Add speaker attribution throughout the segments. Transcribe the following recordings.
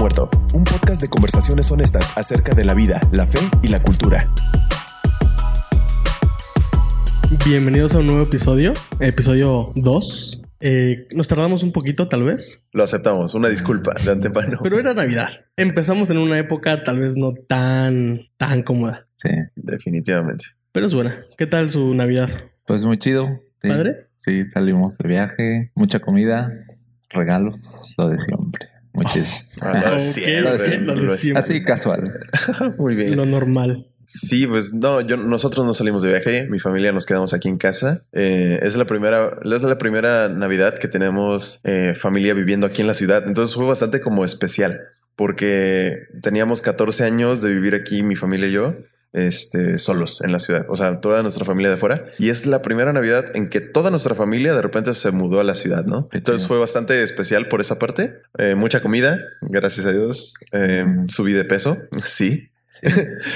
Speaker 1: Muerto, un podcast de conversaciones honestas acerca de la vida, la fe y la cultura.
Speaker 2: Bienvenidos a un nuevo episodio, episodio 2. Eh, nos tardamos un poquito, tal vez.
Speaker 3: Lo aceptamos, una disculpa de antemano.
Speaker 2: Pero era Navidad. Empezamos en una época tal vez no tan, tan cómoda.
Speaker 3: Sí, definitivamente.
Speaker 2: Pero es buena. ¿Qué tal su Navidad?
Speaker 4: Pues muy chido. Sí.
Speaker 2: ¿Padre?
Speaker 4: Sí, salimos de viaje, mucha comida, regalos, lo de siempre. Muy chido.
Speaker 3: Ah, lo de
Speaker 2: Ok,
Speaker 3: siempre,
Speaker 4: lo de siempre,
Speaker 3: lo de
Speaker 2: siempre.
Speaker 4: Así casual.
Speaker 3: Muy bien.
Speaker 2: Lo normal.
Speaker 3: Sí, pues no, yo, nosotros no salimos de viaje, mi familia nos quedamos aquí en casa. Eh, es la primera, es la primera Navidad que tenemos eh, familia viviendo aquí en la ciudad. Entonces fue bastante como especial porque teníamos 14 años de vivir aquí, mi familia y yo. Este, solos en la ciudad, o sea, toda nuestra familia de fuera. Y es la primera Navidad en que toda nuestra familia de repente se mudó a la ciudad, ¿no? Entonces fue bastante especial por esa parte. Eh, mucha comida, gracias a Dios. Eh, subí de peso, sí.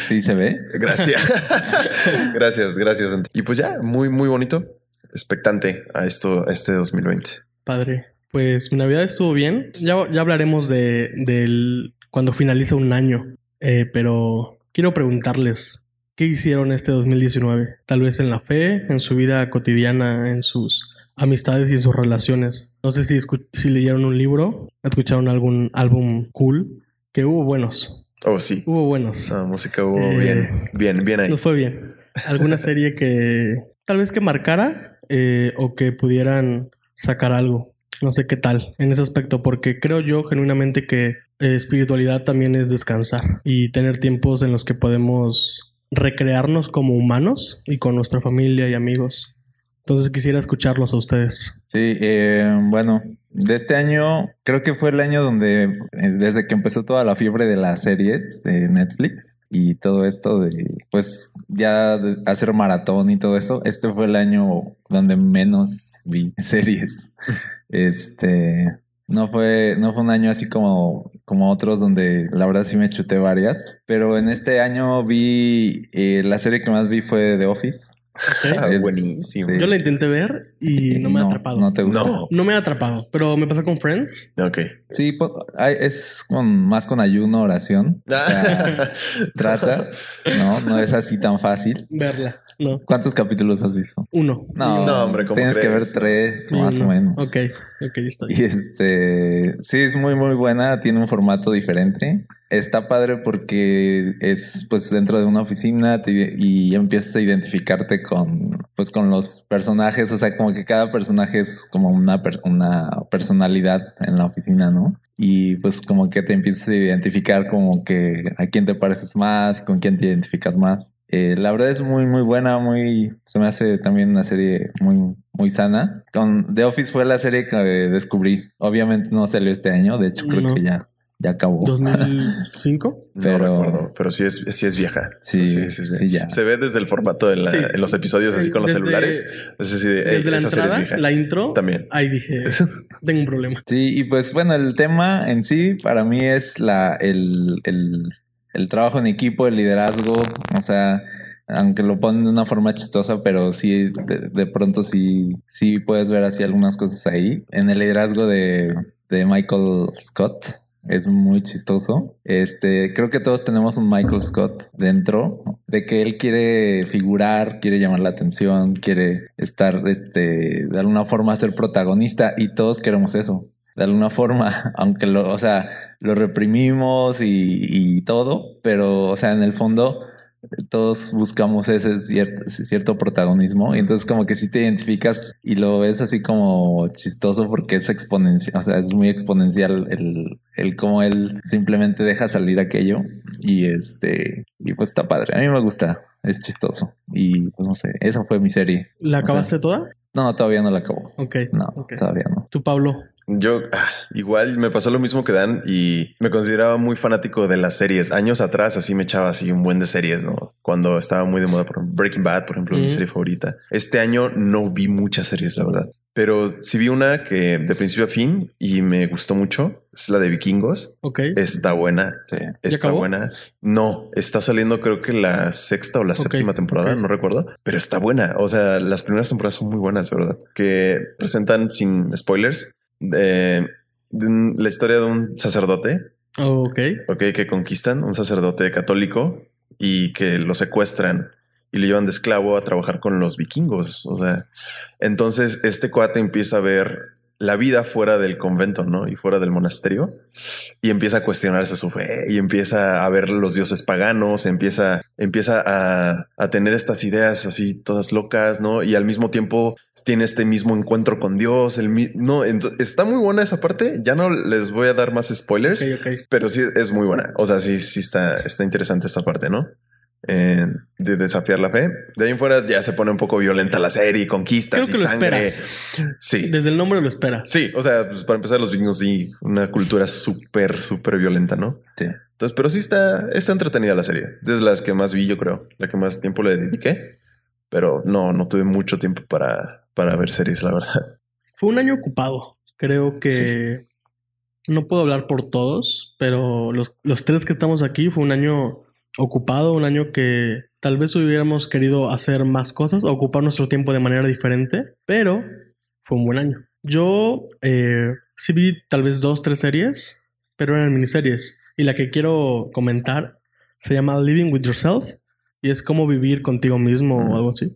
Speaker 4: Sí, se ve.
Speaker 3: Gracias. gracias, gracias. Y pues ya, muy, muy bonito. Expectante a esto, a este 2020.
Speaker 2: Padre. Pues mi Navidad estuvo bien. Ya, ya hablaremos de del cuando finaliza un año. Eh, pero quiero preguntarles qué hicieron este 2019. Tal vez en la fe, en su vida cotidiana, en sus amistades y en sus relaciones. No sé si, si leyeron un libro, escucharon algún álbum cool, que hubo buenos.
Speaker 3: Oh, sí.
Speaker 2: Hubo buenos.
Speaker 3: La música hubo
Speaker 2: Eh,
Speaker 3: bien, bien, bien ahí.
Speaker 2: Nos fue bien. ¿Alguna serie que tal vez que marcara eh, o que pudieran sacar algo? No sé qué tal en ese aspecto, porque creo yo genuinamente que espiritualidad también es descansar y tener tiempos en los que podemos recrearnos como humanos y con nuestra familia y amigos. Entonces quisiera escucharlos a ustedes.
Speaker 4: Sí, eh, bueno, de este año creo que fue el año donde, eh, desde que empezó toda la fiebre de las series de Netflix y todo esto de, pues ya hacer maratón y todo eso, este fue el año donde menos vi series. Este, no fue, no fue un año así como, como otros donde la verdad sí me chuté varias, pero en este año vi, eh, la serie que más vi fue The Office.
Speaker 3: Ah,
Speaker 4: Es-
Speaker 3: buenísimo.
Speaker 4: sí.
Speaker 2: Yo la intenté ver y no me ha atrapado.
Speaker 4: No
Speaker 2: No,
Speaker 4: te gustó.
Speaker 3: No.
Speaker 2: me ha atrapado, pero me pasó con Friends.
Speaker 3: Ok.
Speaker 4: Sí, hay- es con, más con ayuno, oración. O sea, trata, ¿no? No es así tan fácil.
Speaker 2: Verla. No.
Speaker 4: ¿Cuántos capítulos has visto?
Speaker 2: Uno.
Speaker 4: No,
Speaker 3: No, hombre, ¿cómo
Speaker 4: tienes que ver tres,
Speaker 2: Sí,
Speaker 4: más o menos.
Speaker 2: Ok, ok, está bien.
Speaker 4: Y este, sí, es muy, muy buena. Tiene un formato diferente. Está padre porque es, pues, dentro de una oficina te- y empiezas a identificarte con, pues, con los personajes. O sea, como que cada personaje es como una, per- una personalidad en la oficina, ¿no? Y pues como que te empiezas a identificar como que a quién te pareces más, con quién te identificas más. Eh, la verdad es muy, muy buena, muy, se me hace también una serie muy, muy sana. Con The Office fue la serie que descubrí. Obviamente no salió este año, de hecho creo
Speaker 2: No.
Speaker 4: que ya, ya acabó.
Speaker 2: 2005.
Speaker 3: No
Speaker 4: Pero-
Speaker 3: recuerdo, pero sí es, sí es vieja.
Speaker 4: Sí,
Speaker 3: es
Speaker 4: sí,
Speaker 3: vieja.
Speaker 4: ya.
Speaker 3: Se ve desde el formato la-
Speaker 2: Sí.
Speaker 3: en los episodios así con los
Speaker 2: Desde-
Speaker 3: celulares. Es así de, "Ey,
Speaker 2: Desde la
Speaker 3: esa serie es
Speaker 2: entrada,
Speaker 3: vieja.
Speaker 2: la intro,
Speaker 3: También.
Speaker 2: ahí dije, tengo un problema.
Speaker 4: Sí, y pues bueno, el tema en sí para mí es la, el, el, el trabajo en equipo, el liderazgo, o sea, aunque lo ponen de una forma chistosa, pero sí, de, pronto sí, sí puedes ver así algunas cosas ahí. En el liderazgo de, de Michael Scott es muy chistoso. Este, creo que todos tenemos un Michael Scott dentro de que él quiere figurar, quiere llamar la atención, quiere estar, este, de alguna forma ser protagonista y todos queremos eso de alguna forma, aunque lo, o sea, lo reprimimos y, y todo, pero, o sea, en el fondo todos buscamos ese cierto, cierto protagonismo y entonces como que si te identificas y lo ves así como chistoso porque es exponencial, o sea, es muy exponencial el, el cómo él simplemente deja salir aquello y este, y pues está padre, a mí me gusta, es chistoso y pues no sé, esa fue mi serie.
Speaker 2: ¿La
Speaker 4: O sea,
Speaker 2: acabaste toda?
Speaker 4: No, todavía no la acabo.
Speaker 2: Ok.
Speaker 4: No,
Speaker 2: ok.
Speaker 4: todavía no.
Speaker 2: Tú, Pablo.
Speaker 3: Yo ah, igual me pasó lo mismo que Dan y me consideraba muy fanático de las series. Años atrás así me echaba así un buen de series, ¿no? Cuando estaba muy de moda por Breaking Bad, por ejemplo, mi serie favorita. Este año no vi muchas series, la verdad. Pero sí vi una que de principio a fin y me gustó mucho. Es la de Vikingos.
Speaker 2: Ok.
Speaker 3: Está buena.
Speaker 4: Sí.
Speaker 3: Está
Speaker 2: acabó?
Speaker 3: buena. No, está saliendo creo que la sexta o la séptima temporada, no recuerdo, pero está buena. O sea, las primeras temporadas son muy buenas, verdad. Que presentan sin spoilers de, de un- la historia de un sacerdote
Speaker 2: Oh, ok.
Speaker 3: ok, que conquistan un sacerdote católico y que lo secuestran y lo llevan de esclavo a trabajar con los vikingos. O sea, entonces este cuate empieza a ver la vida fuera del convento, ¿no? Y fuera del monasterio. Y empieza a cuestionarse su fe y empieza a ver los dioses paganos, empieza, empieza a, a tener estas ideas así todas locas, ¿no? Y al mismo tiempo tiene este mismo encuentro con Dios. El no, está muy buena esa parte. Ya no les voy a dar más spoilers, pero sí es muy buena. O sea, sí, sí está, está interesante esta parte, ¿no? Eh, de desafiar la fe. De ahí en fuera ya se pone un poco violenta la serie, conquistas
Speaker 2: Creo
Speaker 3: y
Speaker 2: que lo
Speaker 3: sangre.
Speaker 2: esperas.
Speaker 3: Sí.
Speaker 2: Desde el nombre lo esperas.
Speaker 3: Sí, o sea, pues, para empezar, los vikingos sí, una cultura súper, súper violenta, ¿no?
Speaker 4: Sí.
Speaker 3: Entonces, pero sí está, está entretenida la serie. Es las que más vi, yo creo, la que más tiempo le dediqué, pero no, no tuve mucho tiempo para, para ver series, la verdad.
Speaker 2: Fue un año ocupado. Creo que no puedo hablar por todos, pero los, los tres que estamos aquí fue un año ocupado, un año que tal vez hubiéramos querido hacer más cosas, ocupar nuestro tiempo de manera diferente, pero fue un buen año. Yo eh, sí vi tal vez dos, tres series, pero eran miniseries. Y la que quiero comentar se llama Living with Yourself y es como vivir contigo mismo o algo así.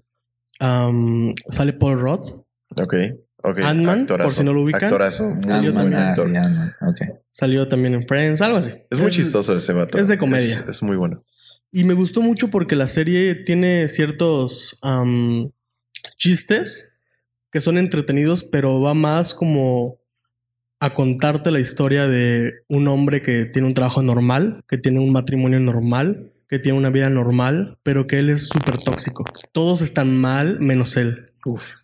Speaker 2: Sale Paul Roth,
Speaker 3: Ok, ok.
Speaker 2: Ant-Man, por si no lo ubican.
Speaker 3: Actorazo, muy
Speaker 2: Salió
Speaker 3: buen
Speaker 2: también.
Speaker 4: Ah.
Speaker 2: Salió en Friends, algo así.
Speaker 3: Es muy chistoso ese vato.
Speaker 2: es de comedia.
Speaker 3: Es, es muy bueno.
Speaker 2: Y me gustó mucho porque la serie tiene ciertos am, chistes que son entretenidos, pero va más como a contarte la historia de un hombre que tiene un trabajo normal, que tiene un matrimonio normal, que tiene una vida normal, pero que él es súper tóxico. Todos están mal menos él.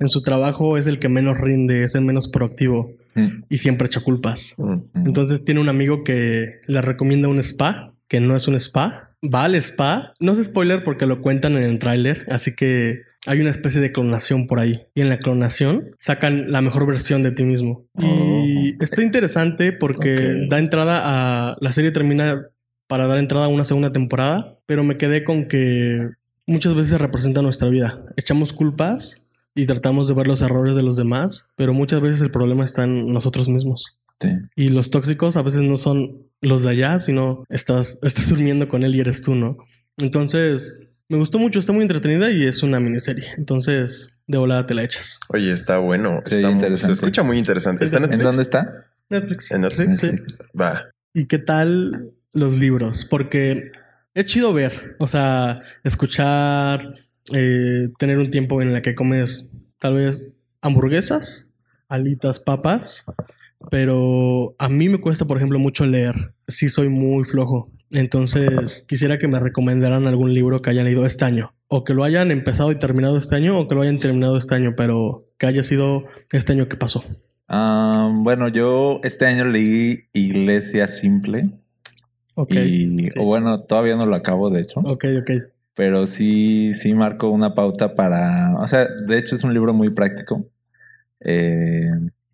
Speaker 2: En su trabajo es el que menos rinde, es el menos proactivo
Speaker 4: Mm,
Speaker 2: y siempre echa culpas.
Speaker 3: Mm.
Speaker 4: mm.
Speaker 2: Entonces tiene un amigo que le recomienda un spa, que no es un spa. Va al spa. No es spoiler porque lo cuentan en el tráiler, así que hay una especie de clonación por ahí. Y en la clonación sacan la mejor versión de ti mismo. Y está interesante porque da entrada a... La serie termina para dar entrada a una segunda temporada, pero me quedé con que muchas veces representa nuestra vida. Echamos culpas y tratamos de ver los errores de los demás, pero muchas veces el problema está en nosotros mismos.
Speaker 4: Sí.
Speaker 2: Y los tóxicos a veces no son los de allá, sino estás, estás durmiendo con él y eres tú, ¿no? Entonces, me gustó mucho, está muy entretenida y es una miniserie. Entonces, de volada te la echas.
Speaker 3: Oye, está bueno.
Speaker 4: Sí,
Speaker 3: está muy-
Speaker 4: interesante.
Speaker 3: se escucha muy interesante.
Speaker 2: Sí,
Speaker 3: ¿Está en
Speaker 4: ¿En
Speaker 3: Netflix?
Speaker 4: dónde está?
Speaker 2: Netflix.
Speaker 3: ¿En Netflix?
Speaker 2: Sí.
Speaker 3: Va.
Speaker 2: ¿Y qué tal los libros? Porque es chido ver, o sea, escuchar, eh, tener un tiempo en el que comes tal vez hamburguesas, alitas, papas, pero a mí me cuesta, por ejemplo, mucho leer. Sí soy muy flojo. Entonces, quisiera que me recomendaran algún libro que hayan leído este año. O que lo hayan empezado y terminado este año, o que lo hayan terminado este año, pero que haya sido este año que pasó.
Speaker 4: Ah, bueno, yo este año leí Iglesia Simple.
Speaker 2: Ok.
Speaker 4: y,
Speaker 2: sí.
Speaker 4: O bueno, todavía no lo acabo, de hecho.
Speaker 2: Ok, ok.
Speaker 4: Pero sí, sí marcó una pauta para. O sea, de hecho es un libro muy práctico. Eh,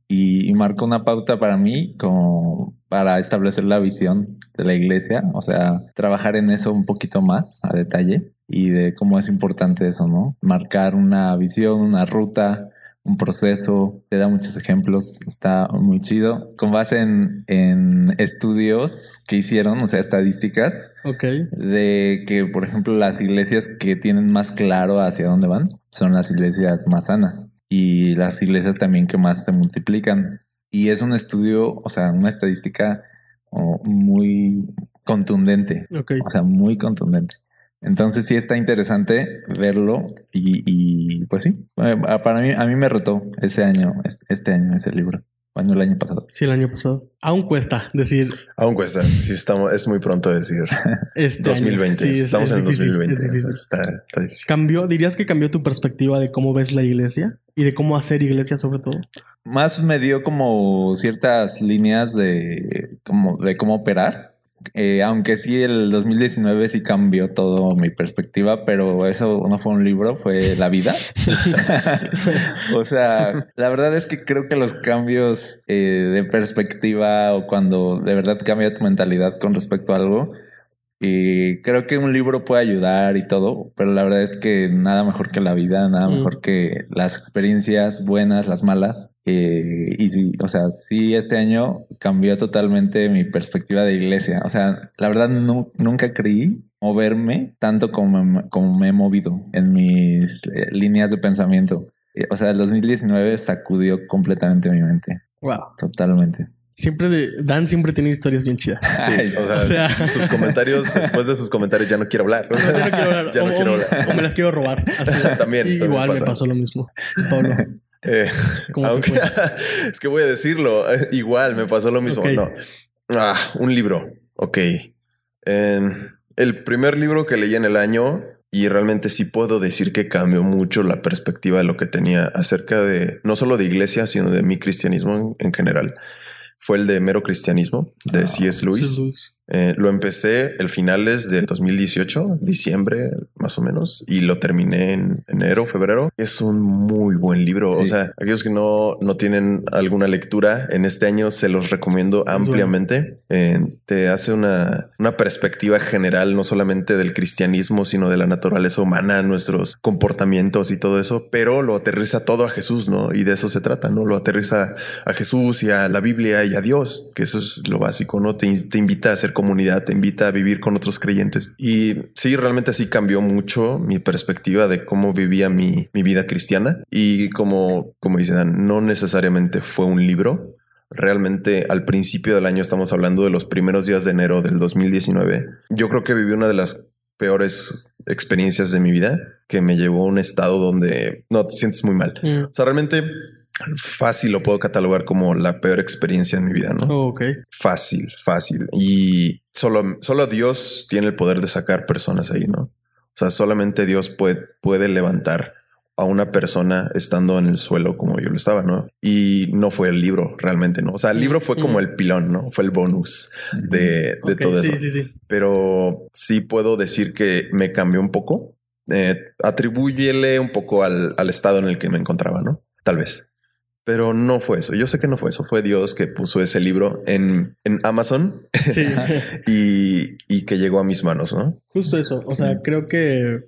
Speaker 4: y, y marcó una pauta para mí como para establecer la visión de la iglesia. O sea, trabajar en eso un poquito más a detalle y de cómo es importante eso, ¿no? Marcar una visión, una ruta, un proceso, te da muchos ejemplos, está muy chido. Con base en, en estudios que hicieron, o sea, estadísticas, de que, por ejemplo, las iglesias que tienen más claro hacia dónde van son las iglesias más sanas y las iglesias también que más se multiplican. Y es un estudio, o sea, una estadística oh, muy contundente, o sea, muy contundente. Entonces sí está interesante verlo y, y, pues sí, eh, para mí, a mí me retó ese año, este- este año, ese libro, bueno, el año pasado.
Speaker 2: Sí, el año pasado. Aún cuesta decir
Speaker 3: Aún cuesta. Sí, estamos, es muy pronto decir
Speaker 2: este año.
Speaker 3: 2020.
Speaker 2: Sí, es-
Speaker 3: estamos
Speaker 2: es
Speaker 3: en
Speaker 2: difícil,
Speaker 3: 2020.
Speaker 2: es difícil.
Speaker 3: Está, está difícil.
Speaker 2: ¿Cambió, dirías que cambió tu perspectiva de cómo ves la iglesia y de cómo hacer iglesia sobre todo?
Speaker 4: más me dio como ciertas líneas de, como, de cómo operar. Eh, aunque sí, el 2019 sí cambió todo mi perspectiva, pero eso no fue un libro, fue la vida. o sea, la verdad es que creo que los cambios eh, de perspectiva o cuando de verdad cambia tu mentalidad con respecto a algo, y creo que un libro puede ayudar y todo, pero la verdad es que nada mejor que la vida, nada
Speaker 2: Mm.
Speaker 4: mejor que las experiencias buenas, las malas, Eh, y sí, o sea, sí, este año cambió totalmente mi perspectiva de iglesia. O sea, la verdad nunca creí moverme tanto como me, como me he movido en mis eh, líneas de pensamiento. Eh, o sea, el 2019 sacudió completamente mi mente.
Speaker 2: Wow.
Speaker 4: Totalmente.
Speaker 2: Siempre de, Dan siempre tiene historias bien chidas.
Speaker 3: Sí, o sea, sus comentarios, después de sus comentarios ya no quiero hablar.
Speaker 2: ya no quiero hablar. ya no quiero hablar. O me las quiero robar.
Speaker 3: También.
Speaker 2: igual me pasó lo mismo. Pablo.
Speaker 3: Eh, aunque es que voy a decirlo, igual me pasó lo mismo. No. Ah, un libro. Ok. el primer libro que leí en el año y realmente sí puedo decir que cambió mucho la perspectiva de lo que tenía acerca de no solo de iglesia, sino de mi cristianismo en general fue el de Mero Cristianismo de ah, C.S. Lewis. Eh, lo empecé el finales del 2018, diciembre más o menos, y lo terminé en enero, febrero. Es un muy buen libro. O sea, aquellos que no, no tienen alguna lectura en este año, se los recomiendo ampliamente. Eh, te hace una, una perspectiva general, no solamente del cristianismo, sino de la naturaleza humana, nuestros comportamientos y todo eso, pero lo aterriza todo a Jesús, ¿no? Y de eso se trata, ¿no? Lo aterriza a Jesús y a la Biblia y a Dios, que eso es lo básico, ¿no? Te, te invita a ser comunidad, te invita a vivir con otros creyentes. Y sí, realmente sí cambió mucho mi perspectiva de cómo vivía mi, mi vida cristiana. Y como, como dicen, no necesariamente fue un libro. Realmente al principio del año estamos hablando de los primeros días de enero del 2019. Yo creo que viví una de las peores experiencias de mi vida que me llevó a un estado donde no te sientes muy mal. Mm. O sea, realmente fácil lo puedo catalogar como la peor experiencia en mi vida, ¿no?
Speaker 2: Oh, ok.
Speaker 3: Fácil, fácil. Y solo, solo Dios tiene el poder de sacar personas ahí, ¿no? O sea, solamente Dios puede, puede levantar a una persona estando en el suelo como yo lo estaba, ¿no? Y no fue el libro realmente, ¿no? O sea, el libro fue como mm. el pilón, ¿no? Fue el bonus de, todo eso.
Speaker 2: Sí, sí, sí.
Speaker 3: Pero sí puedo decir que me cambió un poco. Eh, atribúyele un poco al, al estado en el que me encontraba, ¿no? Tal vez. Pero no fue eso. Yo sé que no fue eso. Fue Dios que puso ese libro en, en Amazon y, y, que llegó a mis manos, ¿no?
Speaker 2: Justo eso. O sea, creo que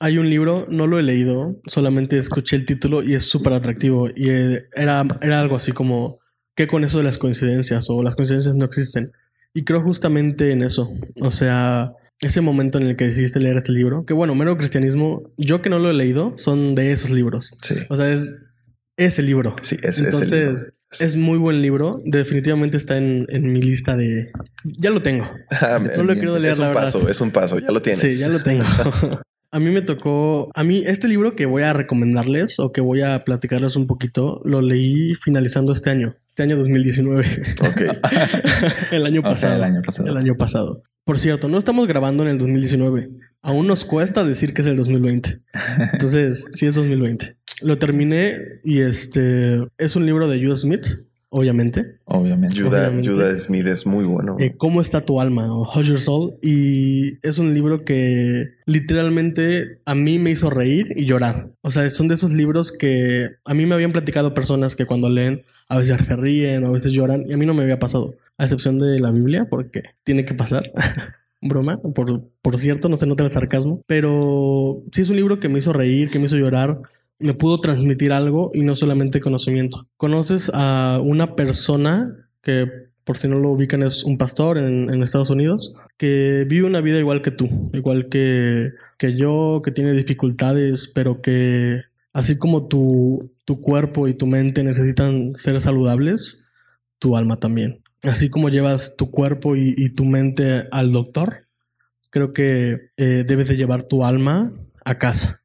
Speaker 2: hay un libro, no lo he leído, solamente escuché el título y es súper atractivo. Y eh, era, era algo así como, ¿qué con eso de las coincidencias? O las coincidencias no existen. Y creo justamente en eso. O sea, ese momento en el que decidiste leer este libro, que bueno, mero cristianismo, yo que no lo he leído, son de esos libros.
Speaker 3: Sí.
Speaker 2: O sea, es ese libro.
Speaker 3: Sí, es,
Speaker 2: Entonces, es muy buen libro. Definitivamente está en, mi lista de. Ya lo tengo. Ah, no lo he querido leer.
Speaker 3: Es un paso, es un paso. Ya lo tienes.
Speaker 2: Sí, ya lo tengo. a mí me tocó. A mí, este libro que voy a recomendarles o que voy a platicarles un poquito, lo leí finalizando este año. Este año 2019.
Speaker 3: Ok.
Speaker 2: el año pasado.
Speaker 4: el año pasado.
Speaker 2: El año pasado. Por cierto, no estamos grabando en el 2019. Aún nos cuesta decir que es el 2020. Entonces, sí es 2020. Lo terminé y este es un libro de Judah Smith, obviamente.
Speaker 4: Obviamente.
Speaker 3: Judah, Smith es muy bueno.
Speaker 2: Eh, ¿Cómo está tu alma? O How Your Soul. Y es un libro que literalmente a mí me hizo reír y llorar. O sea, son de esos libros que a mí me habían platicado personas que cuando leen a veces se ríen, a veces lloran y a mí no me había pasado. A excepción de la Biblia, porque tiene que pasar. broma, por, por cierto, no se nota el sarcasmo, pero sí es un libro que me hizo reír, que me hizo llorar, me pudo transmitir algo y no solamente conocimiento. Conoces a una persona que, por si no lo ubican, es un pastor en, Estados Unidos, que vive una vida igual que tú, igual que, que yo, que tiene dificultades, pero que así como tu, tu cuerpo y tu mente necesitan ser saludables, tu alma también. Así como llevas tu cuerpo y, tu mente al doctor, creo que eh, debes de llevar tu alma a casa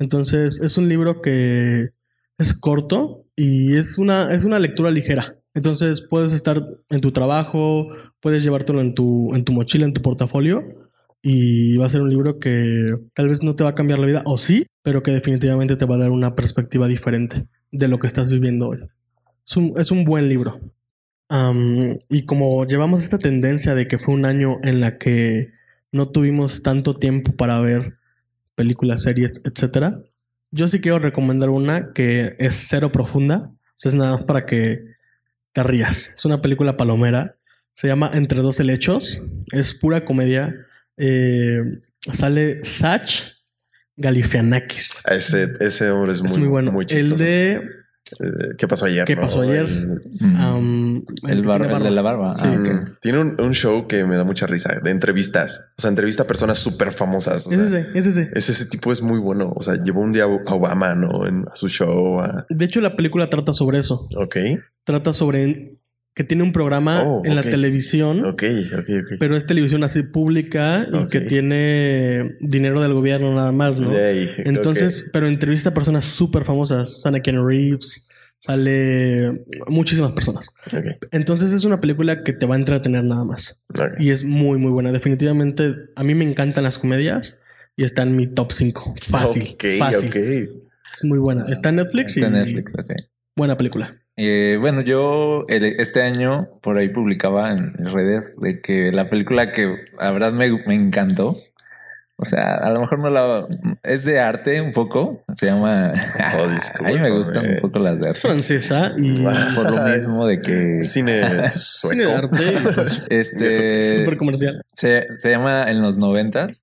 Speaker 2: entonces es un libro que es corto y es una, es una lectura ligera. Entonces puedes estar en tu trabajo, puedes llevártelo en tu, en tu mochila, en tu portafolio y va a ser un libro que tal vez no te va a cambiar la vida, o sí, pero que definitivamente te va a dar una perspectiva diferente de lo que estás viviendo hoy. Es un, buen libro. y como llevamos esta tendencia de que fue un año en la que no tuvimos tanto tiempo para ver películas, series, etcétera. Yo sí quiero recomendar una que es cero profunda. es nada más para que te rías. Es una película palomera. Se llama Entre dos helechos. Es pura comedia. Eh, sale Sach Galifianakis.
Speaker 3: Ese, ese hombre es, muy, bueno. Muy
Speaker 2: El de
Speaker 3: ¿Qué pasó ayer?
Speaker 2: ¿Qué
Speaker 3: no?
Speaker 2: pasó ayer?
Speaker 3: El-
Speaker 4: Mm.
Speaker 2: Am,
Speaker 4: el,
Speaker 2: que
Speaker 4: bar- el de la barba.
Speaker 2: Sí.
Speaker 4: Ah.
Speaker 3: Mm, Tiene un, un show que me da mucha risa de entrevistas. O sea, entrevista a personas súper famosas. o
Speaker 2: Es
Speaker 3: sea,
Speaker 2: ese, es ese.
Speaker 3: ese, ese tipo es muy bueno. O sea, llevó un día a Obama, ¿no? En a su show. a-
Speaker 2: De hecho, la película trata sobre eso.
Speaker 3: Ok,
Speaker 2: Trata sobre que tiene un programa
Speaker 3: Oh,
Speaker 2: en la televisión,
Speaker 3: ok, ok, ok.
Speaker 2: pero es televisión así pública y que tiene dinero del gobierno nada más, ¿no?
Speaker 3: De ahí,
Speaker 2: Entonces, pero entrevista a personas súper famosas. Sale Ken Reeves, sale muchísimas personas. Entonces es una película que te va a entretener nada más. Y es muy, muy buena. Definitivamente, a mí me encantan las comedias y está en mi top 5. Fácil.
Speaker 3: Ok,
Speaker 2: fácil.
Speaker 3: ok.
Speaker 2: Es muy buena. Está en Netflix
Speaker 4: Está en
Speaker 2: y
Speaker 4: Netflix, ok.
Speaker 2: buena película.
Speaker 4: Eh, bueno, yo el- este año por ahí publicaba en redes de que la película que la verdad me, me encantó, o sea, a lo mejor no la... Es de arte un poco, se llama...
Speaker 3: Oh,
Speaker 4: a mí me gustan un poco las de
Speaker 2: Es
Speaker 4: arte.
Speaker 2: francesa y
Speaker 4: Por lo mismo de que...
Speaker 3: Cine
Speaker 2: cine de arte y, pues,
Speaker 4: Este...
Speaker 2: súper comercial.
Speaker 4: Se, se llama En los noventas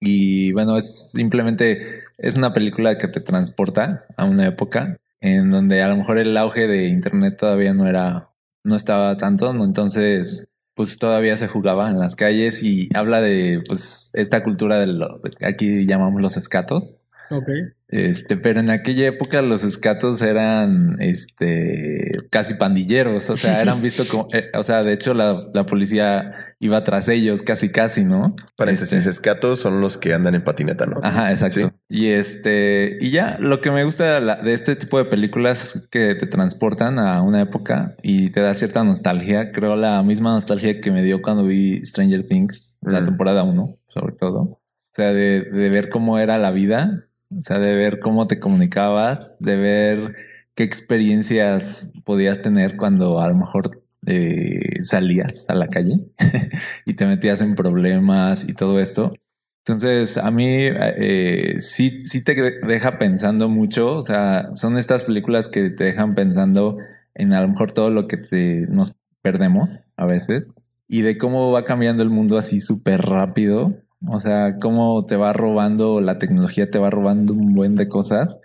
Speaker 4: y bueno, es simplemente es una película que te transporta a una época en donde a lo mejor el auge de internet todavía no era, no estaba tanto, ¿no? entonces pues todavía se jugaba en las calles y habla de pues esta cultura de lo que aquí llamamos los escatos.
Speaker 2: Ok.
Speaker 4: Este, pero en aquella época los escatos eran este casi pandilleros, o sea, eran vistos como, eh, o sea, de hecho la, la policía iba tras ellos casi casi, ¿no?
Speaker 3: Paréntesis,
Speaker 4: Este,
Speaker 3: escatos son los que andan en patineta, ¿no?
Speaker 4: Ajá, exacto.
Speaker 3: Sí.
Speaker 4: Y este, y ya, lo que me gusta de, la- de este tipo de películas es que te transportan a una época y te da cierta nostalgia. Creo la misma nostalgia que me dio cuando vi Stranger Things, la temporada 1, sobre todo. O sea, de, de ver cómo era la vida, o sea, de ver cómo te comunicabas, de ver qué experiencias podías tener cuando a lo mejor eh, salías a la calle y te metías en problemas y todo esto. Entonces, a mí eh, sí, sí te deja pensando mucho. O sea, son estas películas que te dejan pensando en a lo mejor todo lo que nos perdemos a veces y de cómo va cambiando el mundo así súper rápido. O sea, cómo te va robando la tecnología, te va robando un buen de cosas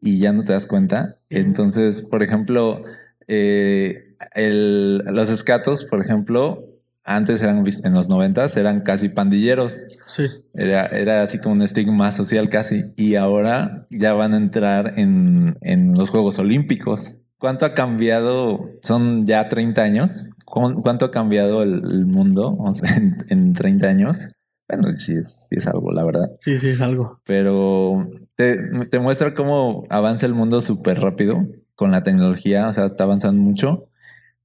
Speaker 4: y ya no te das cuenta. Entonces, por ejemplo, eh, el- los escatos, por ejemplo, antes eran en los noventas, eran casi pandilleros.
Speaker 2: Sí.
Speaker 4: Era, era así como un estigma social casi. Y ahora ya van a entrar en, en los Juegos Olímpicos. ¿Cuánto ha cambiado? Son ya 30 años. ¿Cu- ¿Cuánto ha cambiado el, el mundo o sea, en, en 30 años? Bueno, sí es, sí es algo, la verdad.
Speaker 2: Sí, sí, es algo.
Speaker 4: Pero te, te muestra cómo avanza el mundo súper rápido con la tecnología. O sea, está avanzando mucho.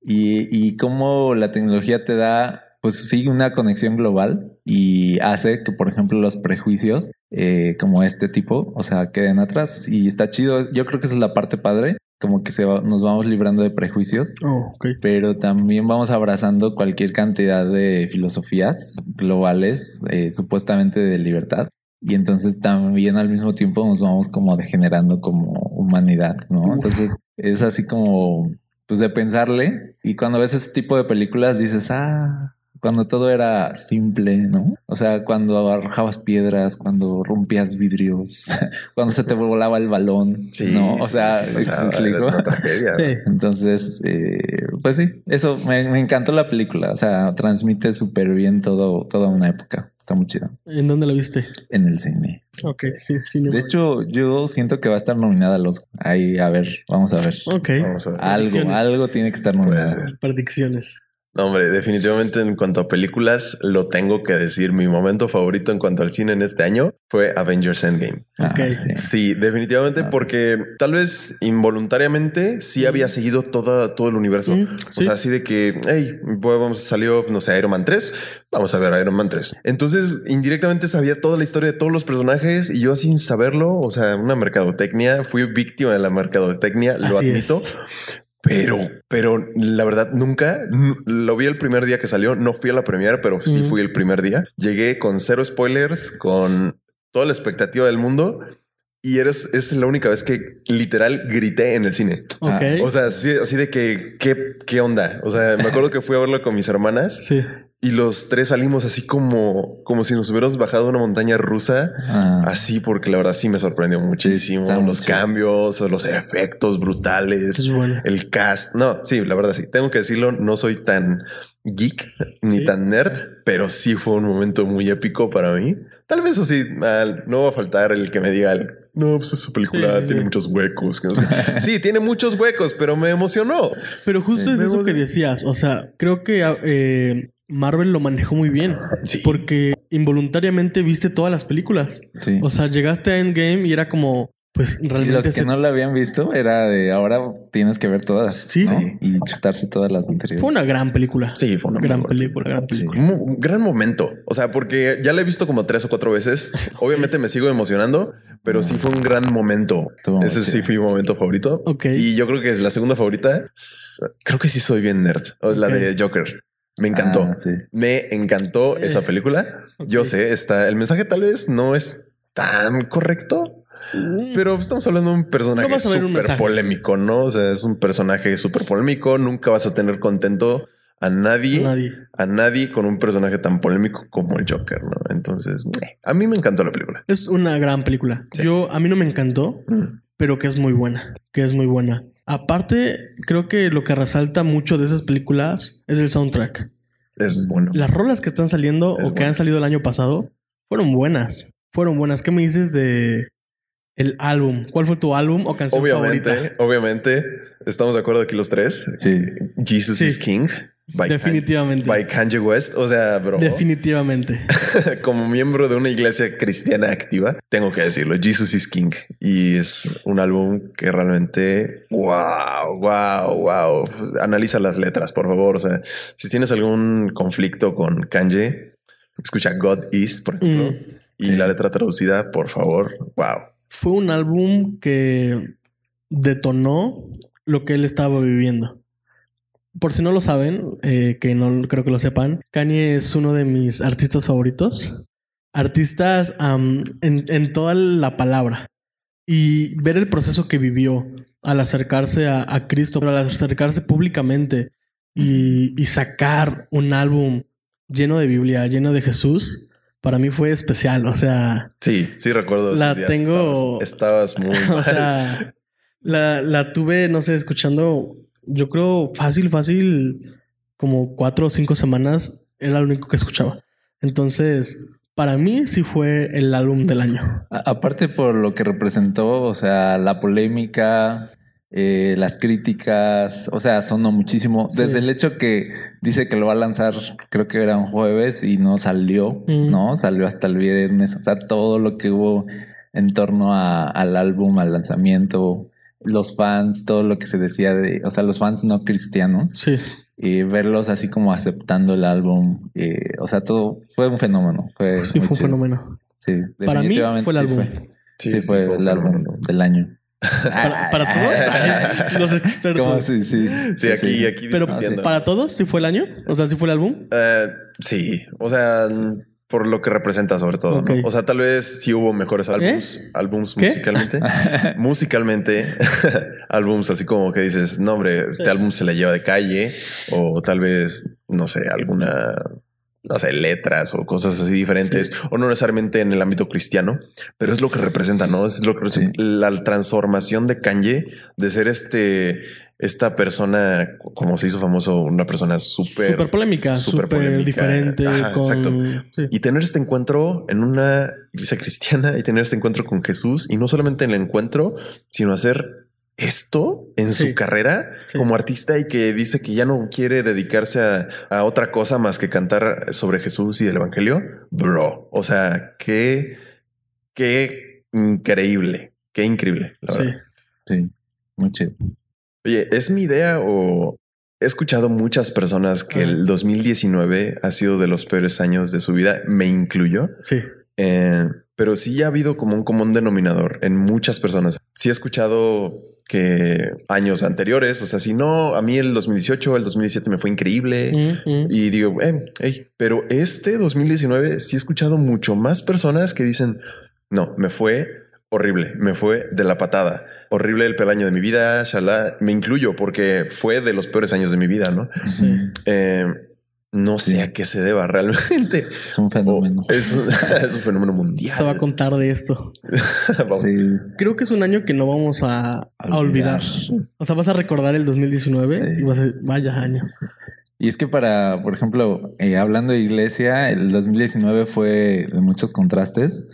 Speaker 4: Y, y cómo la tecnología te da, pues sí, una conexión global y hace que, por ejemplo, los prejuicios eh, como este tipo, o sea, queden atrás. Y está chido. Yo creo que esa es la parte padre, como que se va- nos vamos librando de prejuicios
Speaker 2: Oh, ok.
Speaker 4: pero también vamos abrazando cualquier cantidad de filosofías globales, eh, supuestamente de libertad. Y entonces también al mismo tiempo nos vamos como degenerando como humanidad, ¿no?
Speaker 2: Uf.
Speaker 4: Entonces es así como, pues de pensarle. Y cuando ves ese tipo de películas dices, ah, cuando todo era simple, ¿no? O sea, cuando arrojabas piedras, cuando rompías vidrios, cuando se te volaba el balón, ¿no? O sea,
Speaker 3: sí,
Speaker 4: ¿me
Speaker 3: o sea,
Speaker 4: explico?
Speaker 3: era una tragedia.
Speaker 2: Sí.
Speaker 4: Entonces, eh, pues sí, eso me, me encantó la película. O sea, transmite súper bien todo, toda una época. Está muy chido
Speaker 2: ¿En dónde la viste?
Speaker 4: en el cine.
Speaker 2: Ok, sí, sí.
Speaker 4: De hecho, yo siento que va a estar nominada a los. Ahí, a ver, vamos a ver.
Speaker 2: ok.
Speaker 3: Vamos a ver.
Speaker 4: Algo, algo tiene que estar nominada.
Speaker 2: Predicciones.
Speaker 3: No, hombre, definitivamente en cuanto a películas, lo tengo que decir. Mi momento favorito en cuanto al cine en este año fue Avengers Endgame.
Speaker 4: Ah, sí.
Speaker 3: Sí, definitivamente,
Speaker 4: Ah.
Speaker 3: porque tal vez involuntariamente sí había seguido toda, todo el universo.
Speaker 2: Mm,
Speaker 3: O sea, así de que, hey, pues vamos, salió, no sé, Iron Man 3, vamos a ver Iron Man 3. Entonces, indirectamente sabía toda la historia de todos los personajes y yo sin saberlo, o sea, una mercadotecnia, fui víctima de la mercadotecnia, lo
Speaker 2: Así
Speaker 3: admito.
Speaker 2: es.
Speaker 3: Pero, pero la verdad nunca lo vi el primer día que salió. No fui a la premiere, pero sí fui el primer día. Llegué con cero spoilers, con toda la expectativa del mundo y eres, es la única vez que literal grité en el cine.
Speaker 2: Ok.
Speaker 4: Ah,
Speaker 3: O sea, sí, así de que, ¿qué, ¿qué onda? O sea, me acuerdo que fui a verlo con mis hermanas
Speaker 2: sí.
Speaker 3: y los tres salimos así como, como si nos hubiéramos bajado una montaña rusa.
Speaker 4: ah,
Speaker 3: Así, porque la verdad sí me sorprendió muchísimo.
Speaker 4: muy
Speaker 3: los cambios, los efectos brutales,
Speaker 2: bueno.
Speaker 3: el cast. No, sí, la verdad sí. Tengo que decirlo, no soy tan geek ni
Speaker 2: Sí.
Speaker 3: tan nerd, pero sí fue un momento muy épico para mí. Tal vez así, al- no va a faltar el que me diga, el, no, pues esa película
Speaker 2: Sí, sí,
Speaker 3: tiene
Speaker 2: sí.
Speaker 3: muchos huecos. que no sé". sí, tiene muchos huecos, pero me emocionó.
Speaker 2: Pero justo
Speaker 3: Sí.
Speaker 2: es eso que decías. O sea, creo que eh, Marvel lo manejó muy bien.
Speaker 3: Sí.
Speaker 2: Porque involuntariamente viste todas las películas.
Speaker 4: sí.
Speaker 2: O sea, llegaste a Endgame y era como, pues
Speaker 4: Y los
Speaker 2: realmente
Speaker 4: que
Speaker 2: se-
Speaker 4: no la habían visto era de ahora tienes que ver todas.
Speaker 2: Sí.
Speaker 4: ¿no?
Speaker 2: Sí.
Speaker 4: Y chutarse todas las anteriores.
Speaker 2: fue una gran película.
Speaker 3: Sí, fue una
Speaker 2: gran
Speaker 3: buena
Speaker 2: película, gran
Speaker 4: Sí.
Speaker 2: película.
Speaker 3: Mu- gran momento. O sea, porque ya la he visto como tres o cuatro veces. Obviamente me sigo emocionando, pero sí fue un gran momento.
Speaker 4: Estuvo
Speaker 3: Ese sí fue mi momento favorito.
Speaker 2: Ok.
Speaker 3: Y yo creo que es la segunda favorita. Creo que sí soy bien nerd. O La
Speaker 2: Ok.
Speaker 3: de Joker. Me encantó.
Speaker 4: Ah, sí.
Speaker 3: Me encantó
Speaker 2: Eh.
Speaker 3: esa película.
Speaker 2: Ok.
Speaker 3: Yo sé, está el mensaje tal vez no es tan correcto, pero estamos hablando de un personaje
Speaker 2: No
Speaker 3: súper polémico, ¿no? O sea, es un personaje súper polémico. Nunca vas a tener contento a nadie,
Speaker 2: Nadie.
Speaker 3: a nadie con un personaje tan polémico como el Joker, ¿no? Entonces, a mí me encantó la película.
Speaker 2: Es una gran película.
Speaker 3: Sí.
Speaker 2: Yo, a mí no me encantó,
Speaker 3: Mm.
Speaker 2: pero que es muy buena. Que es muy buena. Aparte, creo que lo que resalta mucho de esas películas es el soundtrack.
Speaker 3: Es bueno.
Speaker 2: Las rolas que están saliendo
Speaker 3: Es
Speaker 2: o que han salido el año pasado fueron buenas. Fueron buenas. ¿Qué me dices de el álbum? ¿Cuál fue tu álbum o canción
Speaker 3: Obviamente,
Speaker 2: favorita?
Speaker 3: obviamente, estamos de acuerdo aquí los tres.
Speaker 4: Sí.
Speaker 3: Jesus
Speaker 2: Sí.
Speaker 3: is King. by
Speaker 2: Definitivamente.
Speaker 3: Kanye- by Kanye West. O sea, bro.
Speaker 2: Definitivamente.
Speaker 3: como miembro de una iglesia cristiana activa, tengo que decirlo, Jesus is King. Y es un álbum que realmente, wow, wow, wow. Analiza las letras, por favor. O sea, si tienes algún conflicto con Kanye, escucha God is, por ejemplo,
Speaker 2: Mm.
Speaker 3: y
Speaker 4: Sí.
Speaker 3: la letra traducida, por favor, wow.
Speaker 2: Fue un álbum que detonó lo que él estaba viviendo. Por si no lo saben, eh, que no creo que lo sepan, Kanye es uno de mis artistas favoritos. Artistas am, en, en toda la palabra. Y ver el proceso que vivió al acercarse a, a Cristo, al acercarse públicamente y, y sacar un álbum lleno de Biblia, lleno de Jesús, para mí fue especial. O sea,
Speaker 3: Sí, sí recuerdo.
Speaker 2: La
Speaker 3: días.
Speaker 2: tengo-
Speaker 3: Estabas, estabas muy
Speaker 2: o
Speaker 3: mal.
Speaker 2: sea, la, la tuve, no sé, escuchando, yo creo fácil, fácil, como cuatro o cinco semanas, era lo único que escuchaba. Entonces, para mí sí fue el álbum del año.
Speaker 4: A- Aparte por lo que representó, o sea, la polémica, eh, las críticas, o sea, sonó muchísimo.
Speaker 2: Sí.
Speaker 4: Desde el hecho que dice que lo va a lanzar, creo que era un jueves y no salió,
Speaker 2: Mm.
Speaker 4: ¿no? Salió hasta el viernes. O sea, todo lo que hubo en torno a- al álbum, al lanzamiento, los fans, todo lo que se decía de, o sea, los fans no cristianos,
Speaker 2: Sí,
Speaker 4: y verlos así como aceptando el álbum, eh, o sea, todo fue un fenómeno. Fue
Speaker 2: sí fue un
Speaker 4: chido.
Speaker 2: fenómeno.
Speaker 4: Sí,
Speaker 2: Para mí
Speaker 4: definitivamente
Speaker 2: fue el
Speaker 4: sí
Speaker 2: álbum.
Speaker 4: fue.
Speaker 3: Sí,
Speaker 4: Sí,
Speaker 3: sí,
Speaker 4: fue,
Speaker 3: fue
Speaker 4: el álbum del año.
Speaker 2: Para, para todos, Ay, los expertos.
Speaker 4: ¿Cómo? Sí, sí.
Speaker 3: Sí, aquí, aquí
Speaker 2: Pero para todos, sí fue el año. O sea, sí fue el álbum.
Speaker 3: Eh, sí, o sea, por lo que representa sobre todo. O sea, tal vez sí hubo mejores álbums, álbums
Speaker 2: ¿Qué?
Speaker 3: musicalmente. musicalmente, álbums así como que dices, no, hombre, este
Speaker 2: Sí.
Speaker 3: álbum se la lleva de calle, o tal vez, no sé, alguna, no sé, letras o cosas así diferentes, o no necesariamente en el ámbito cristiano, pero es lo que representa, ¿no? Es lo que la transformación de Kanye de ser este. Esta persona, como se hizo famoso, una persona súper
Speaker 2: Súper polémica,
Speaker 3: súper
Speaker 2: diferente.
Speaker 3: Ajá,
Speaker 2: con...
Speaker 3: exacto.
Speaker 2: Sí.
Speaker 3: y tener este encuentro en una iglesia cristiana y tener este encuentro con Jesús y no solamente en el encuentro, sino hacer esto en
Speaker 2: Sí.
Speaker 3: su carrera
Speaker 2: Sí.
Speaker 3: como artista y que dice que ya no quiere dedicarse a, a otra cosa más que cantar sobre Jesús y el evangelio. Bro, o sea, qué, qué increíble, qué increíble. la
Speaker 2: Sí.
Speaker 3: verdad.
Speaker 4: Sí, muy chido.
Speaker 3: Oye, ¿es mi idea o he escuchado muchas personas que el 2019 ha sido de los peores años de su vida? Me incluyo.
Speaker 2: Sí.
Speaker 3: Eh, pero sí ha habido como un común denominador en muchas personas. Sí he escuchado que años anteriores, o sea, si no, a mí el 2018, el 2017 me fue increíble.
Speaker 2: Mm.
Speaker 3: Y digo, eh, hey, pero este 2019 sí he escuchado mucho más personas que dicen, no, me fue horrible. Me fue de la patada. Horrible el peor año de mi vida. Shalá. Me incluyo porque fue de los peores años de mi vida, ¿no?
Speaker 2: Sí.
Speaker 3: Eh, no sé a qué se deba realmente.
Speaker 4: Es un fenómeno.
Speaker 3: Es, un, es un fenómeno mundial.
Speaker 2: Se va a contar de esto.
Speaker 3: Vamos.
Speaker 4: Sí.
Speaker 2: Creo que es un año que no vamos a, a olvidar. O sea, vas a recordar el 2019
Speaker 4: Sí.
Speaker 2: y vas a decir, vaya año.
Speaker 4: Y es que para, por ejemplo, eh, hablando de iglesia, el 2019 fue de muchos contrastes.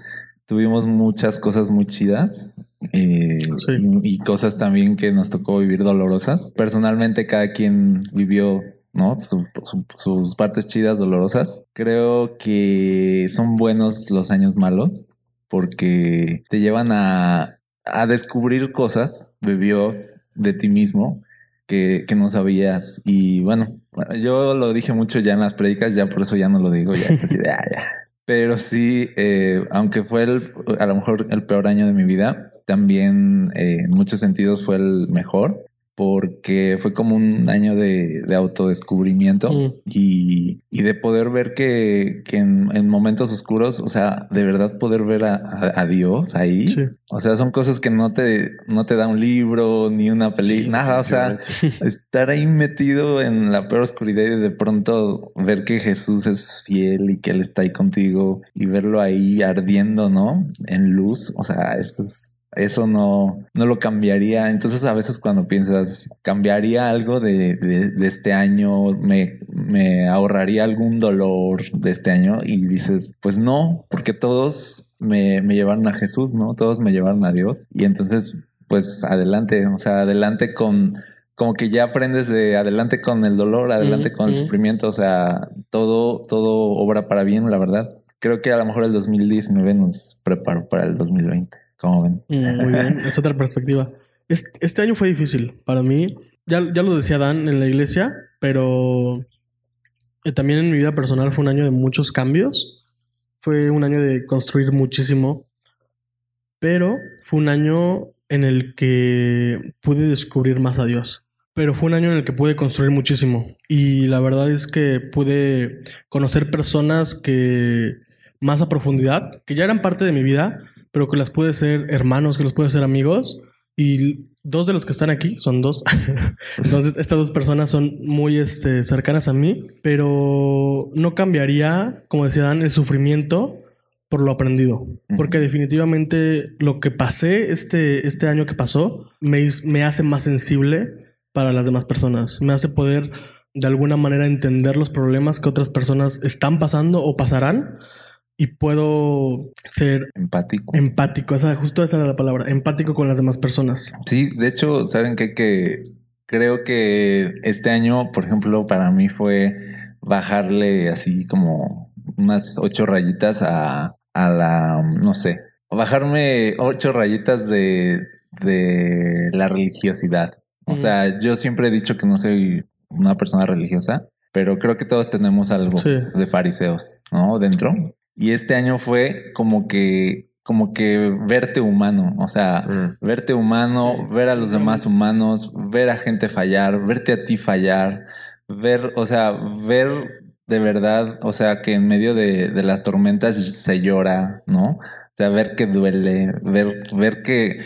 Speaker 4: Tuvimos muchas cosas muy chidas eh,
Speaker 2: Sí.
Speaker 4: y, y cosas también que nos tocó vivir dolorosas. Personalmente, cada quien vivió ¿no? Su- su- sus partes chidas, dolorosas. Creo que son buenos los años malos porque te llevan a, a descubrir cosas de Dios, de ti mismo, que, que no sabías. Y bueno, yo lo dije mucho ya en las predicas, ya por eso ya no lo digo, "Ah, ya". Pero sí, eh, aunque fue el, a lo mejor el peor año de mi vida, también eh, en muchos sentidos fue el mejor porque fue como un año de, de autodescubrimiento
Speaker 2: Mm.
Speaker 4: y, y de poder ver que, que en, en momentos oscuros, o sea, de verdad poder ver a, a- a Dios ahí.
Speaker 2: Sí.
Speaker 4: O sea, son cosas que no te, no te da un libro ni una película,
Speaker 3: Sí,
Speaker 4: nada. O sea, estar ahí metido en la peor oscuridad y de pronto ver que Jesús es fiel y que Él está ahí contigo y verlo ahí ardiendo, ¿no? En luz. O sea, eso es. Eso no, no lo cambiaría. Entonces a veces cuando piensas, ¿cambiaría algo de, de- de este año? ¿Me, ¿Me ahorraría algún dolor de este año? Y dices, pues no, porque todos me, me llevaron a Jesús, ¿no? Todos me llevaron a Dios. Y entonces, pues adelante, o sea, adelante con, como que ya aprendes de adelante con el dolor, adelante
Speaker 2: Mm,
Speaker 4: con el sufrimiento, o sea, todo, todo obra para bien, la verdad. Creo que a lo mejor el 2019 nos preparó para el 2020. ¿Cómo ven?
Speaker 2: Mm, Muy bien, es otra perspectiva. Este, este año fue difícil para mí. Ya, ya lo decía Dan en la iglesia, pero eh, también en mi vida personal fue un año de muchos cambios. Fue un año de construir muchísimo, pero fue un año en el que pude descubrir más a Dios. Pero fue un año en el que pude construir muchísimo. Y la verdad es que pude conocer personas que más a profundidad, que ya eran parte de mi vida, pero que las puede ser hermanos, que los puede ser amigos. Y dos de los que están aquí son dos. Entonces, estas dos personas son muy este, cercanas a mí, pero no cambiaría, como decía Dan, el sufrimiento por lo aprendido. Porque definitivamente lo que pasé este, este año que pasó me, me hace más sensible para las demás personas. Me hace poder de alguna manera entender los problemas que otras personas están pasando o pasarán y puedo ser
Speaker 4: Empático.
Speaker 2: empático, esa, justo esa era la palabra, empático con las demás personas.
Speaker 4: Sí, de hecho, ¿saben qué? Que creo que este año, por ejemplo, para mí fue bajarle así como unas ocho rayitas a, a la, no sé, bajarme ocho rayitas de, de la religiosidad. O
Speaker 2: Mm.
Speaker 4: sea, yo siempre he dicho que no soy una persona religiosa, pero creo que todos tenemos algo
Speaker 2: Sí.
Speaker 4: de fariseos, ¿no? Dentro. Y este año fue como que, como que verte humano, o sea,
Speaker 3: Mm.
Speaker 4: verte humano, ver a los demás humanos, ver a gente fallar, verte a ti fallar, ver, o sea, ver de verdad, o sea, que en medio de, de las tormentas se llora, ¿no? O sea, ver que duele, ver, ver que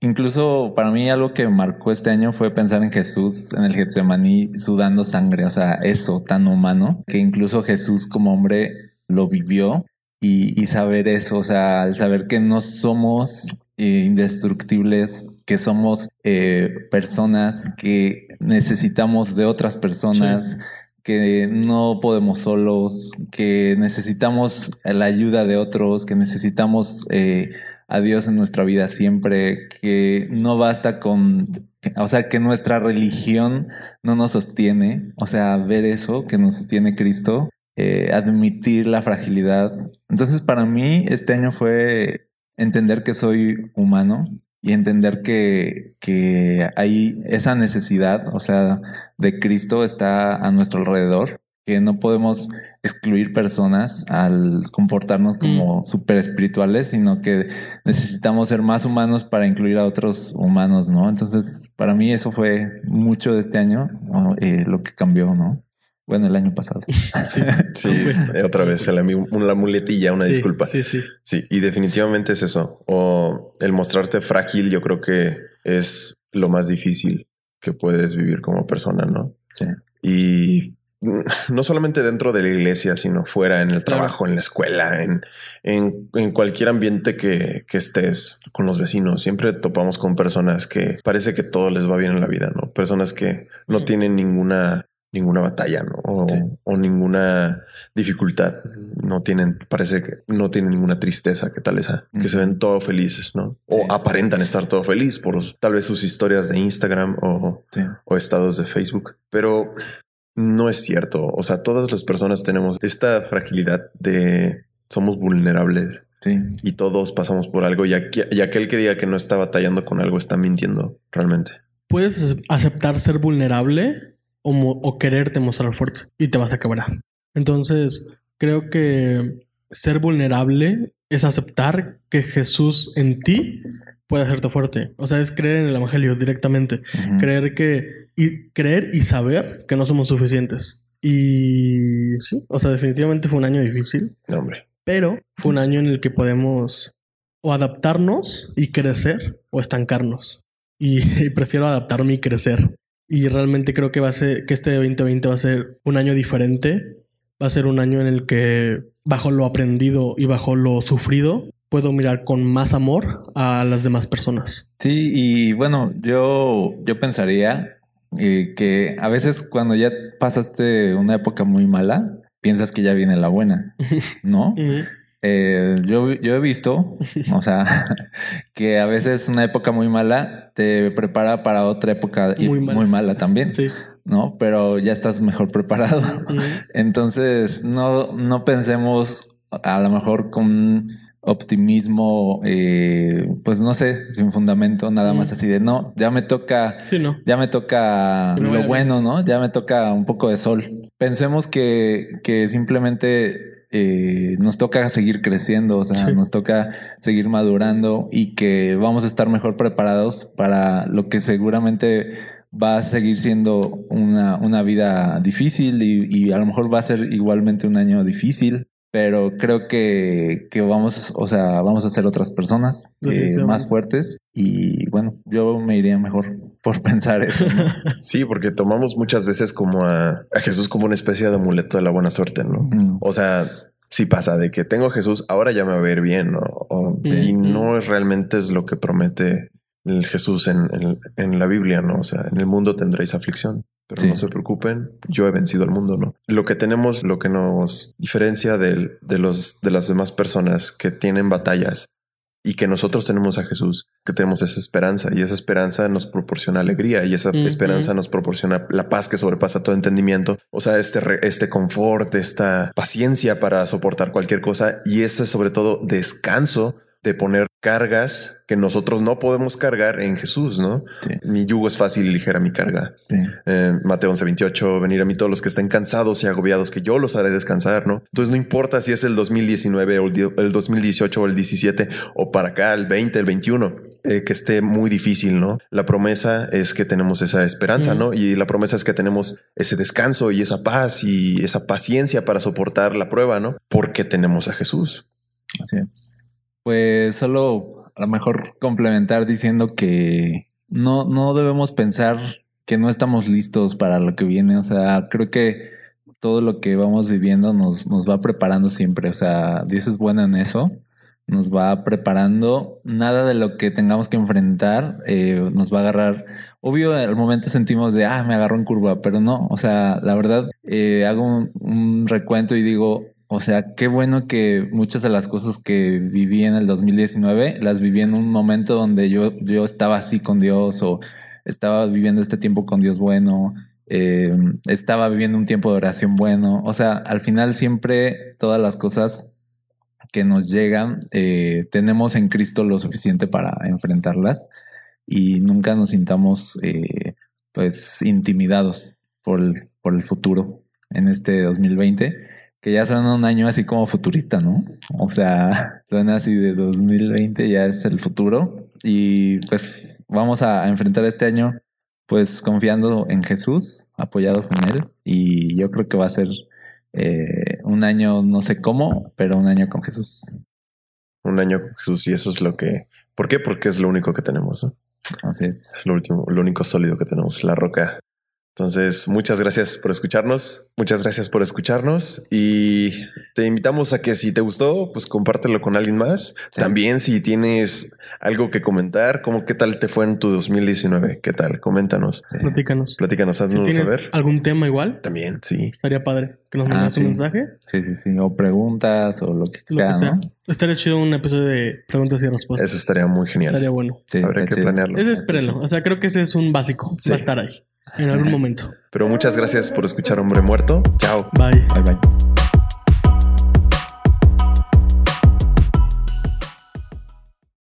Speaker 4: incluso para mí algo que marcó este año fue pensar en Jesús en el Getsemaní sudando sangre, o sea, eso tan humano, que incluso Jesús como hombre lo vivió y, y saber eso, o sea, al saber que no somos eh, indestructibles, que somos eh, personas que necesitamos de otras personas, que no podemos solos, que necesitamos la ayuda de otros, que necesitamos eh, a Dios en nuestra vida siempre, que no basta con, o sea, que nuestra religión no nos sostiene, o sea, ver eso que nos sostiene Cristo, eh, admitir la fragilidad. Entonces, para mí, este año fue entender que soy humano y entender que, que hay esa necesidad, o sea, de Cristo está a nuestro alrededor, que no podemos excluir personas al comportarnos como súper espirituales, sino que necesitamos ser más humanos para incluir a otros humanos, ¿no? Entonces, para mí eso fue mucho de este año, ¿no? Eh, lo que cambió, ¿no? Bueno, el año pasado.
Speaker 2: Sí,
Speaker 3: Sí, eh, otra vez, la, la muletilla, una
Speaker 2: Sí,
Speaker 3: disculpa.
Speaker 2: Sí, sí.
Speaker 3: Sí, y definitivamente es eso. O el mostrarte frágil, yo creo que es lo más difícil que puedes vivir como persona, ¿no?
Speaker 4: Sí.
Speaker 3: Y no solamente dentro de la iglesia, sino fuera, en el
Speaker 2: Claro.
Speaker 3: trabajo, en la escuela, en, en, en cualquier ambiente que, que estés con los vecinos. Siempre topamos con personas que parece que todo les va bien en la vida, ¿no? Personas que no tienen ninguna ninguna batalla, ¿no? O,
Speaker 4: Sí.
Speaker 3: o ninguna dificultad. No tienen, parece que no tienen ninguna tristeza, que tal esa, que se ven todo felices, ¿no? O
Speaker 4: Sí.
Speaker 3: aparentan estar todo feliz por tal vez sus historias de Instagram o,
Speaker 4: Sí.
Speaker 3: o estados de Facebook, pero no es cierto. O sea, todas las personas tenemos esta fragilidad de somos vulnerables
Speaker 4: Sí.
Speaker 3: y todos pasamos por algo y, aquí- y aquel que diga que no está batallando con algo está mintiendo realmente.
Speaker 2: Puedes aceptar ser vulnerable o, o quererte mostrar fuerte y te vas a quebrar. Entonces, creo que ser vulnerable es aceptar que Jesús en ti puede hacerte fuerte. O sea, es creer en el Evangelio directamente. Creer que. Y creer y saber que no somos suficientes. Y sí, o sea, definitivamente fue un año difícil,
Speaker 3: No, hombre.
Speaker 2: pero fue un año en el que podemos o adaptarnos y crecer o estancarnos. Y, y prefiero adaptarme y crecer. Y realmente creo que va a ser que este 2020 va a ser un año diferente. Va a ser un año en el que bajo lo aprendido y bajo lo sufrido puedo mirar con más amor a las demás personas.
Speaker 4: Sí, y bueno, yo, yo pensaría eh, que a veces cuando ya pasaste una época muy mala, piensas que ya viene la buena, ¿no? Eh, yo, yo he visto, o sea, que a veces una época muy mala te prepara para otra época y
Speaker 2: Muy
Speaker 4: muy
Speaker 2: mala.
Speaker 4: también,
Speaker 2: Sí.
Speaker 4: ¿no? Pero ya estás mejor preparado. Entonces, no, no pensemos a lo mejor con optimismo, eh, pues no sé, sin fundamento, nada más así de no, ya me toca
Speaker 2: Sí, no.
Speaker 4: ya me toca lo bueno, ¿no? Ya me toca un poco de sol. Pensemos que, que simplemente eh, nos toca seguir creciendo, o sea,
Speaker 2: Sí.
Speaker 4: nos toca seguir madurando y que vamos a estar mejor preparados para lo que seguramente va a seguir siendo una, una vida difícil y, y a lo mejor va a ser igualmente un año difícil. Pero creo que, que vamos, o sea, vamos a ser otras personas eh, más fuertes y bueno, yo me iría mejor por pensar eso. ¿no?
Speaker 3: Sí, porque tomamos muchas veces como a, a Jesús como una especie de amuleto de la buena suerte, ¿no?
Speaker 4: Mm,
Speaker 3: O sea, si pasa de que tengo a Jesús, ahora ya me va a ir bien, ¿no? O-
Speaker 2: Sí.
Speaker 3: Y no es realmente es lo que promete el Jesús en, en- en la Biblia, ¿no? O sea, en el mundo tendréis aflicción, pero
Speaker 4: Sí.
Speaker 3: no se preocupen, yo he vencido al mundo, ¿no? Lo que tenemos, lo que nos diferencia de, los, de las demás personas que tienen batallas y que nosotros tenemos a Jesús, que tenemos esa esperanza y esa esperanza nos proporciona alegría y esa esperanza nos proporciona la paz que sobrepasa todo entendimiento. O sea, este, re- este confort, esta paciencia para soportar cualquier cosa y ese sobre todo descanso de poner cargas que nosotros no podemos cargar en Jesús, ¿no?
Speaker 4: Sí.
Speaker 3: Mi yugo es fácil y ligera mi carga.
Speaker 4: sí.
Speaker 3: Eh, Mateo 11, 28, venir a mí todos los que estén cansados y agobiados, que yo los haré descansar, ¿no? Entonces no importa si es el 2019 o el, di- el 2018 o el 17 o para acá, el 20, el 21, eh, que esté muy difícil, ¿no? La promesa es que tenemos esa esperanza. ¿no? Y la promesa es que tenemos ese descanso y esa paz y esa paciencia para soportar la prueba, ¿no? Porque tenemos a Jesús.
Speaker 4: Así es. Pues solo a lo mejor complementar diciendo que no, no debemos pensar que no estamos listos para lo que viene. O sea, creo que todo lo que vamos viviendo nos, nos va preparando siempre. O sea, Dios es bueno en eso. Nos va preparando. Nada de lo que tengamos que enfrentar eh, nos va a agarrar. Obvio, al momento sentimos de, ah, me agarró en curva, pero no. O sea, la verdad, eh, hago un, un recuento y digo, o sea, qué bueno que muchas de las cosas que viví en el 2019 las viví en un momento donde yo, yo estaba así con Dios o estaba viviendo este tiempo con Dios bueno, eh, estaba viviendo un tiempo de oración bueno. O sea, al final siempre todas las cosas que nos llegan, eh, tenemos en Cristo lo suficiente para enfrentarlas y nunca nos sintamos eh, pues intimidados por el, por el futuro en este 2020 que ya suena un año así como futurista, ¿no? O sea, suena así de 2020, ya es el futuro. Y pues vamos a, a enfrentar este año pues confiando en Jesús, apoyados en Él. Y yo creo que va a ser eh, un año, no sé cómo, pero un año con Jesús.
Speaker 3: Un año con Jesús y eso es lo que... ¿Por qué? Porque es lo único que tenemos. ¿no?
Speaker 4: Así es.
Speaker 3: Es lo último, lo único sólido que tenemos, la roca. Entonces, muchas gracias por escucharnos. Muchas gracias por escucharnos y te invitamos a que si te gustó, pues compártelo con alguien más.
Speaker 4: Sí.
Speaker 3: También si tienes algo que comentar, como qué tal te fue en tu 2019, qué tal, coméntanos,
Speaker 4: Sí.
Speaker 2: Platícanos.
Speaker 3: platícanos, haznos saber.
Speaker 2: algún tema igual,
Speaker 3: También, sí.
Speaker 2: estaría padre que nos
Speaker 4: Ah,
Speaker 2: mandas
Speaker 4: sí.
Speaker 2: un mensaje.
Speaker 4: Sí, sí, sí. O preguntas o lo que
Speaker 2: Lo
Speaker 4: sea,
Speaker 2: que sea.
Speaker 4: ¿no?
Speaker 2: Estaría chido un episodio de preguntas y respuestas.
Speaker 3: Eso estaría muy genial.
Speaker 2: Estaría bueno.
Speaker 4: Está
Speaker 3: que
Speaker 4: chido.
Speaker 3: planearlo.
Speaker 2: Ese espérenlo. O sea, creo que ese es un básico.
Speaker 3: Sí.
Speaker 2: Va a estar ahí. En algún momento.
Speaker 3: Pero muchas gracias por escuchar Hombre Muerto. Chao.
Speaker 2: Bye.
Speaker 4: Bye, bye.